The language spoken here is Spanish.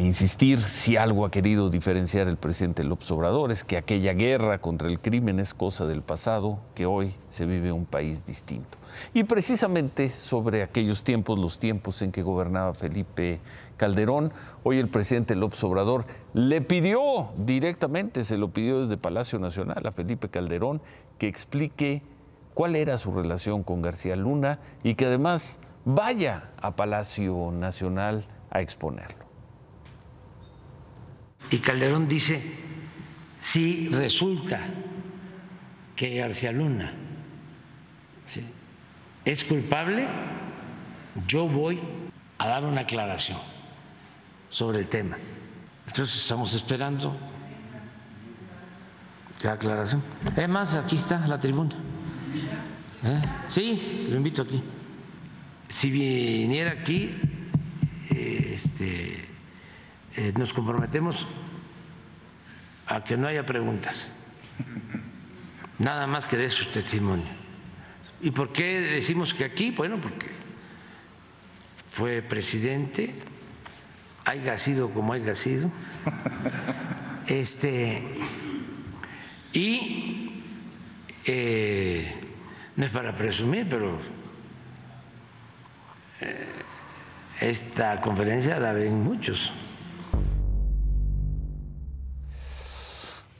e insistir si algo ha querido diferenciar el presidente López Obrador es que aquella guerra contra el crimen es cosa del pasado, que hoy se vive un país distinto. Y precisamente sobre aquellos tiempos, los tiempos en que gobernaba Felipe Calderón, hoy el presidente López Obrador le pidió directamente, se lo pidió desde Palacio Nacional a Felipe Calderón, que explique cuál era su relación con García Luna y que además vaya a Palacio Nacional a exponerlo. Y Calderón dice, si resulta que García Luna es culpable, yo voy a dar una aclaración sobre el tema. Entonces estamos esperando la aclaración. Además, aquí está la tribuna. ¿Eh? Sí, lo invito aquí. Si viniera aquí, este, eh, nos comprometemos a que no haya preguntas, nada más que de su testimonio. ¿Y por qué decimos que aquí? Bueno, porque fue presidente, haya sido como haya sido, este, y eh, no es para presumir, pero eh, esta conferencia la ven muchos